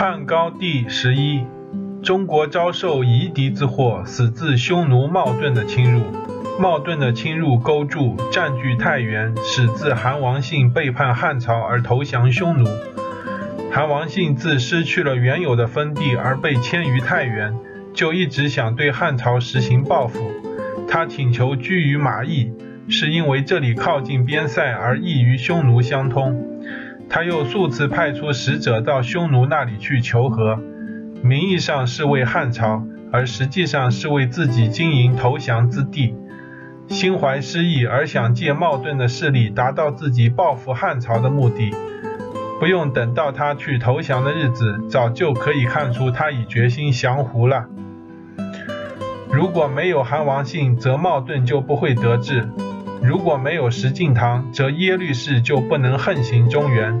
汉高帝十一，中国遭受夷狄之祸，始自匈奴冒顿的侵入。冒顿的侵入勾住占据太原，始自韩王信背叛汉朝而投降匈奴。韩王信自失去了原有的封地而被迁于太原，就一直想对汉朝实行报复。他请求居于马邑，是因为这里靠近边塞而易于匈奴相通。他又数次派出使者到匈奴那里去求和，名义上是为汉朝，而实际上是为自己经营投降之地。心怀失意而想借冒顿的势力达到自己报复汉朝的目的。不用等到他去投降的日子，早就可以看出他已决心降胡了。如果没有韩王信，则冒顿就不会得志。如果没有石敬瑭，则耶律氏就不能横行中原。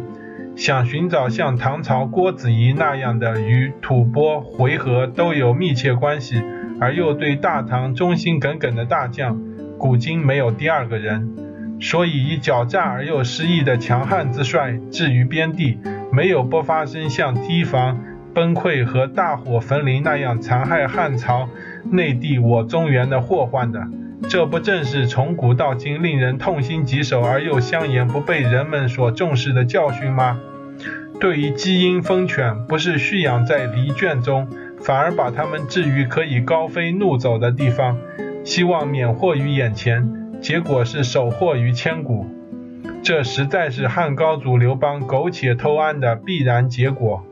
想寻找像唐朝郭子仪那样的与吐蕃、回纥都有密切关系，而又对大唐忠心耿耿的大将，古今没有第二个人。所以以狡诈而又失意的强悍之帅置于边地，没有不发生像堤防崩溃和大火焚林那样残害汉朝内地我中原的祸患的。这不正是从古到今令人痛心疾首而又香言不被人们所重视的教训吗？对于基因疯犬，不是蓄养在离圈中，反而把它们置于可以高飞怒走的地方，希望免祸于眼前，结果是手祸于千古。这实在是汉高祖刘邦苟且偷安的必然结果。